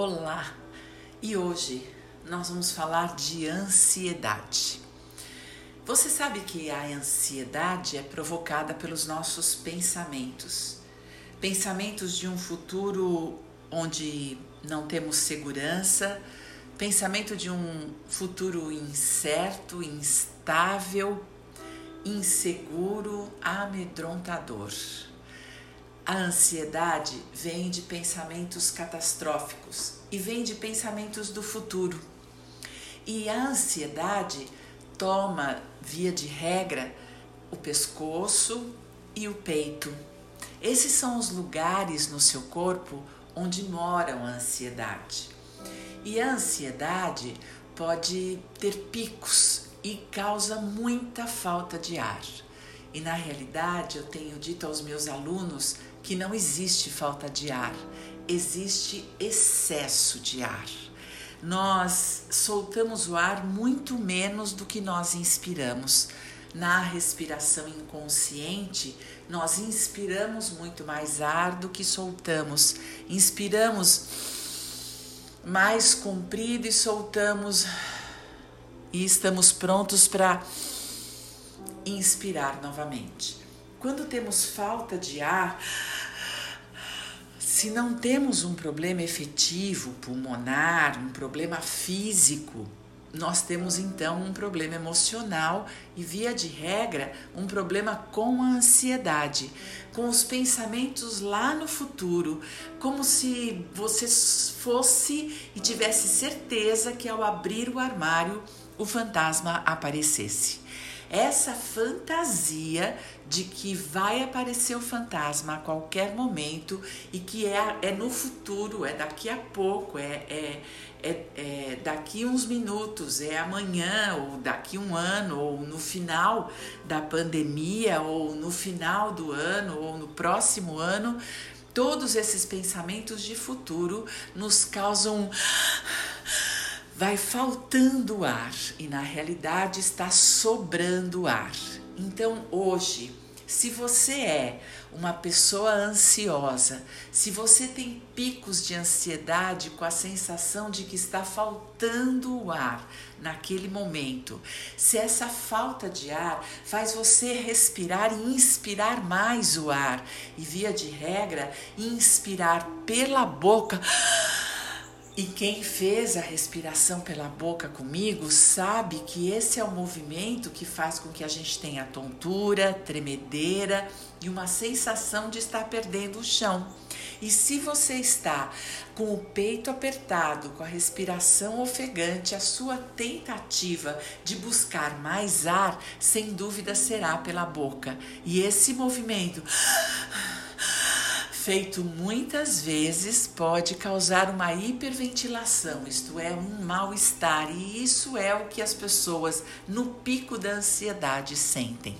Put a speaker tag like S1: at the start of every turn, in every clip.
S1: Olá! E hoje nós vamos falar de ansiedade. Você sabe que a ansiedade é provocada pelos nossos pensamentos. Pensamentos de um futuro onde não temos segurança, pensamento de um futuro incerto, instável, inseguro, amedrontador. A ansiedade vem de pensamentos catastróficos e vem de pensamentos do futuro. E a ansiedade toma, via de regra, o pescoço e o peito. Esses são os lugares no seu corpo onde moram a ansiedade. E a ansiedade pode ter picos e causa muita falta de ar. E na realidade, eu tenho dito aos meus alunos que não existe falta de ar, existe excesso de ar. Nós soltamos o ar muito menos do que nós inspiramos. Na respiração inconsciente, nós inspiramos muito mais ar do que soltamos. Inspiramos mais comprido e soltamos e estamos prontos para inspirar novamente. Quando temos falta de ar, se não temos um problema efetivo pulmonar, um problema físico, nós temos então um problema emocional e, via de regra, um problema com a ansiedade, com os pensamentos lá no futuro, como se você fosse e tivesse certeza que ao abrir o armário o fantasma aparecesse essa fantasia de que vai aparecer o fantasma a qualquer momento e que é, é no futuro, é daqui a pouco, é, é, é, é daqui uns minutos, é amanhã, ou daqui um ano, ou no final da pandemia, ou no final do ano, ou no próximo ano. Todos esses pensamentos de futuro nos causam vai faltando ar e na realidade está sobrando ar. Então hoje, se você é uma pessoa ansiosa, se você tem picos de ansiedade com a sensação de que está faltando ar naquele momento, se essa falta de ar faz você respirar e inspirar mais o ar, e via de regra, inspirar pela boca e quem fez a respiração pela boca comigo sabe que esse é o movimento que faz com que a gente tenha tontura, tremedeira e uma sensação de estar perdendo o chão. E se você está com o peito apertado, com a respiração ofegante, a sua tentativa de buscar mais ar, sem dúvida será pela boca. E esse movimento feito muitas vezes, pode causar uma hiperventilação, isto é, um mal-estar, e isso é o que as pessoas no pico da ansiedade sentem.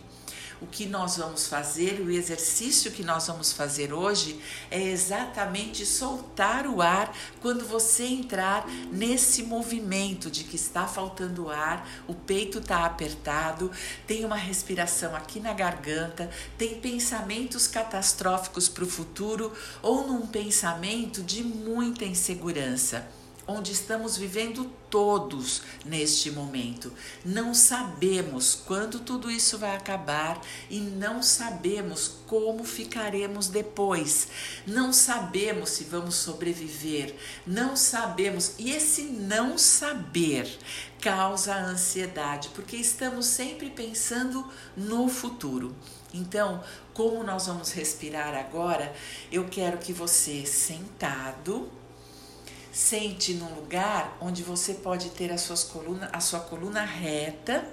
S1: O que nós vamos fazer, o exercício que nós vamos fazer hoje é exatamente soltar o ar quando você entrar nesse movimento de que está faltando ar, o peito está apertado, tem uma respiração aqui na garganta, tem pensamentos catastróficos para o futuro ou num pensamento de muita insegurança onde estamos vivendo todos neste momento. Não sabemos quando tudo isso vai acabar e não sabemos como ficaremos depois. Não sabemos se vamos sobreviver. Não sabemos. E esse não saber causa ansiedade, porque estamos sempre pensando no futuro. Então, como nós vamos respirar agora, eu quero que você sentado Sente num lugar onde você pode ter a, suas coluna, a sua coluna reta,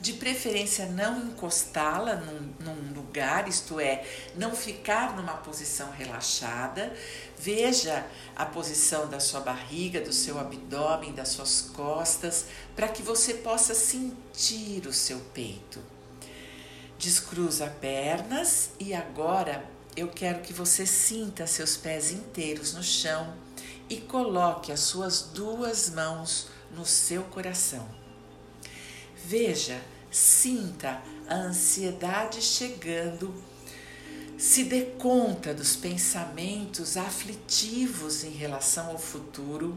S1: de preferência não encostá-la num, num, lugar, isto é, não ficar numa posição relaxada. Veja a posição da sua barriga, do seu abdômen, das suas costas, para que você possa sentir o seu peito. Descruza pernas e agora eu quero que você sinta seus pés inteiros no chão e coloque as suas duas mãos no seu coração. Veja, sinta a ansiedade chegando se dê conta dos pensamentos aflitivos em relação ao futuro,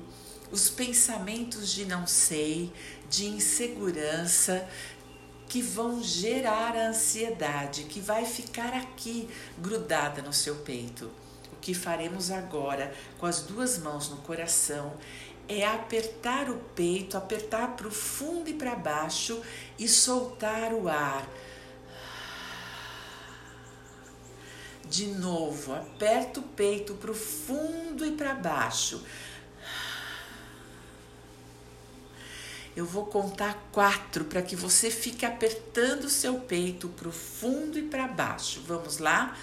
S1: os pensamentos de não sei, de insegurança, que vão gerar a ansiedade, que vai ficar aqui grudada no seu peito. Que faremos agora com as duas mãos no coração é apertar o peito, apertar para o fundo e para baixo e soltar o ar De novo, aperta o peito para o fundo e para baixo. Eu vou contar quatro para que você fique apertando o seu peito para o fundo e para baixo. Vamos lá?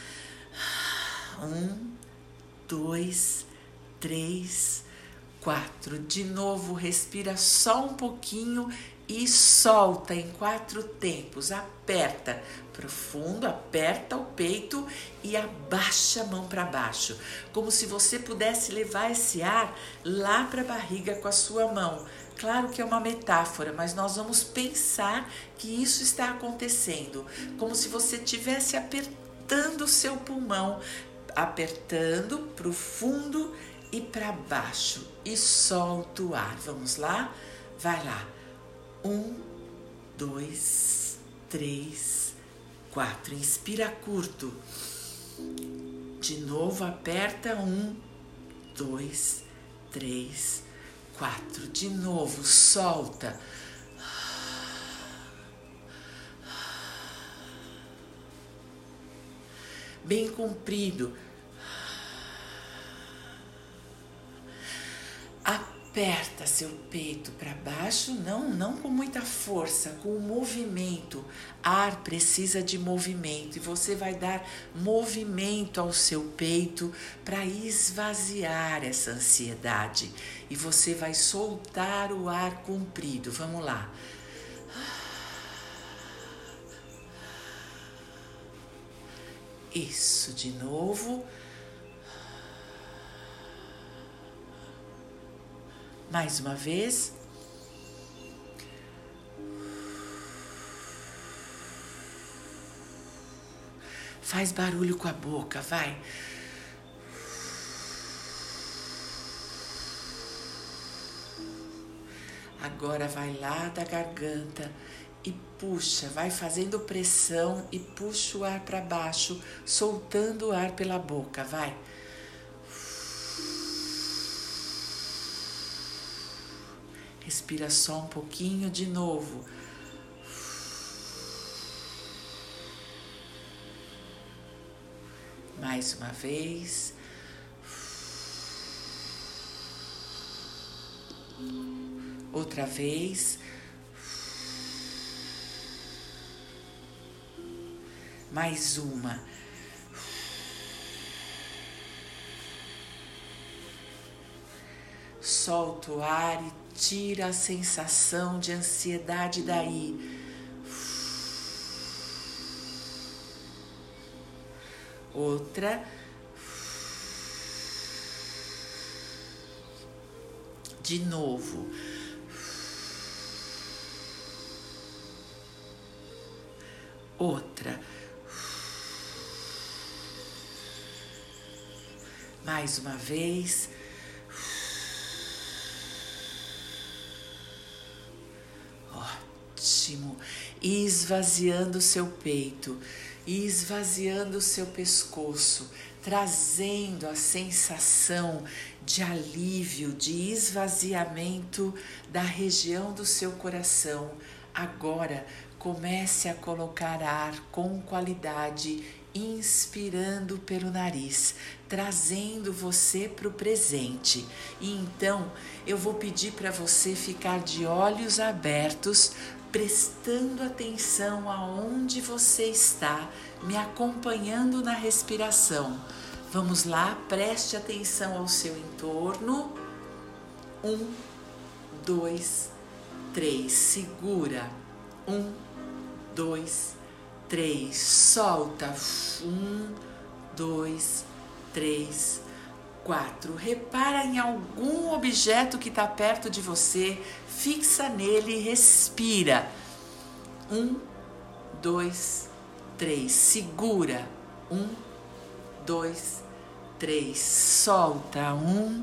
S1: Um, dois, três, quatro. De novo, respira só um pouquinho e solta em quatro tempos. Aperta profundo, aperta o peito e abaixa a mão para baixo, como se você pudesse levar esse ar lá para a barriga com a sua mão. Claro que é uma metáfora, mas nós vamos pensar que isso está acontecendo, como se você estivesse apertando o seu pulmão, apertando para o fundo e para baixo e solta o ar. Vamos lá? Vai lá. Um, dois, três, quatro. Inspira curto. De novo, aperta um, dois, três, quatro. De novo, solta. Bem comprido. Aperta seu peito para baixo, não, não com muita força, com movimento. Ar precisa de movimento e você vai dar movimento ao seu peito para esvaziar essa ansiedade e você vai soltar o ar comprido. Vamos lá. Isso de novo. Mais uma vez. Faz barulho com a boca, vai. Agora vai lá da garganta e puxa, vai fazendo pressão e puxa o ar para baixo, soltando o ar pela boca, vai. Respira só um pouquinho de novo. Mais uma vez. Outra vez. Mais uma. Solta o ar e Tira a sensação de ansiedade daí. Outra. De novo. Outra. Mais uma vez. Ótimo, esvaziando o seu peito, esvaziando o seu pescoço, trazendo a sensação de alívio, de esvaziamento da região do seu coração. Agora comece a colocar ar com qualidade, inspirando pelo nariz, trazendo você para o presente. E então eu vou pedir para você ficar de olhos abertos prestando atenção aonde você está, me acompanhando na respiração. Vamos lá, preste atenção ao seu entorno. Um, dois, três, segura. Um, dois, três, solta. Um, dois, três, quatro. Repara em algum objeto que está perto de você fixa nele e respira. Um, dois, três. Segura. Um, dois, três. Solta. Um,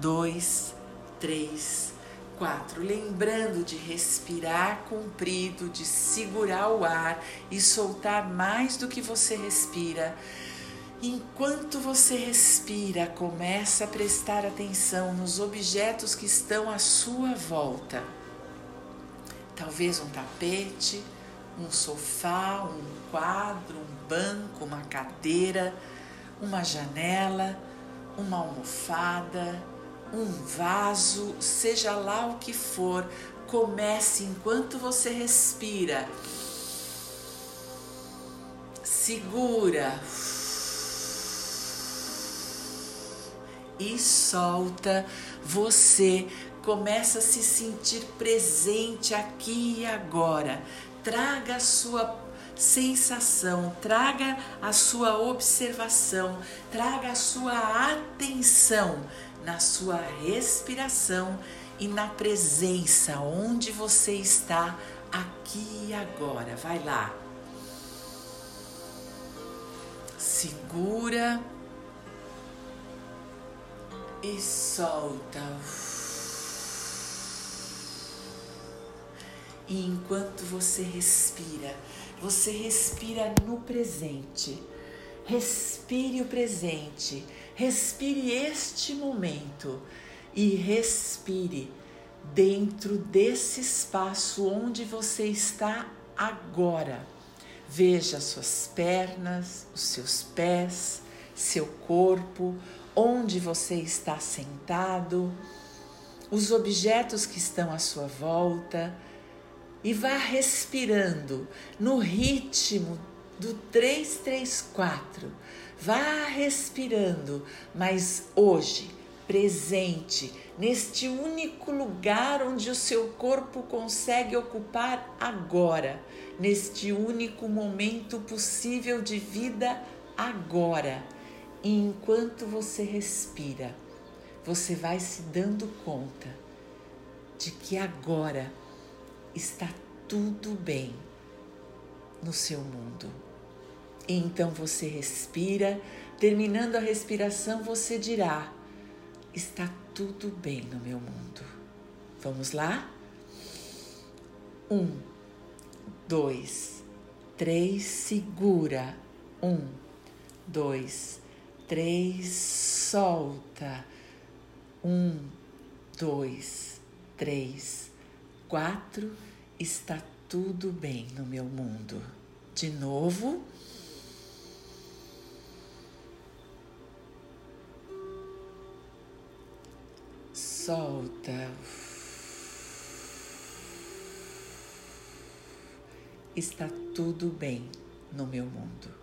S1: dois, três, quatro. Lembrando de respirar comprido, de segurar o ar e soltar mais do que você respira. Enquanto você respira, começa a prestar atenção nos objetos que estão à sua volta. Talvez um tapete, um sofá, um quadro, um banco, uma cadeira, uma janela, uma almofada, um vaso, seja lá o que for, comece enquanto você respira. Segura. E solta. Você começa a se sentir presente aqui e agora. Traga a sua sensação, traga a sua observação, traga a sua atenção na sua respiração e na presença onde você está aqui e agora. Vai lá. Segura e solta. E enquanto você respira, você respira no presente. Respire o presente, respire este momento e respire dentro desse espaço onde você está agora. Veja suas pernas, os seus pés, seu corpo, onde você está sentado, os objetos que estão à sua volta e vá respirando no ritmo do 334. Vá respirando, mas hoje, presente, neste único lugar onde o seu corpo consegue ocupar agora, neste único momento possível de vida agora. E enquanto você respira, você vai se dando conta de que agora está tudo bem no seu mundo. E então você respira, terminando a respiração, você dirá: Está tudo bem no meu mundo. Vamos lá? Um, dois, três, segura. Um, dois, três, solta. Um, dois, três, quatro está tudo bem no meu mundo. De novo. Solta. Está tudo bem no meu mundo.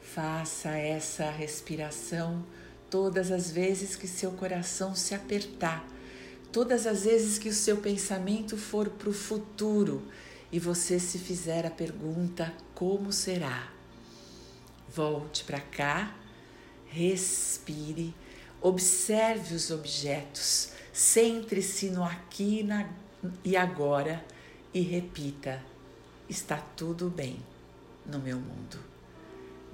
S1: Faça essa respiração todas as vezes que seu coração se apertar Todas as vezes que o seu pensamento for para o futuro e você se fizer a pergunta: como será? Volte para cá, respire, observe os objetos, centre-se no aqui e agora e repita: está tudo bem no meu mundo.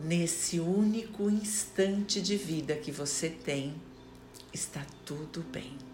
S1: Nesse único instante de vida que você tem, está tudo bem.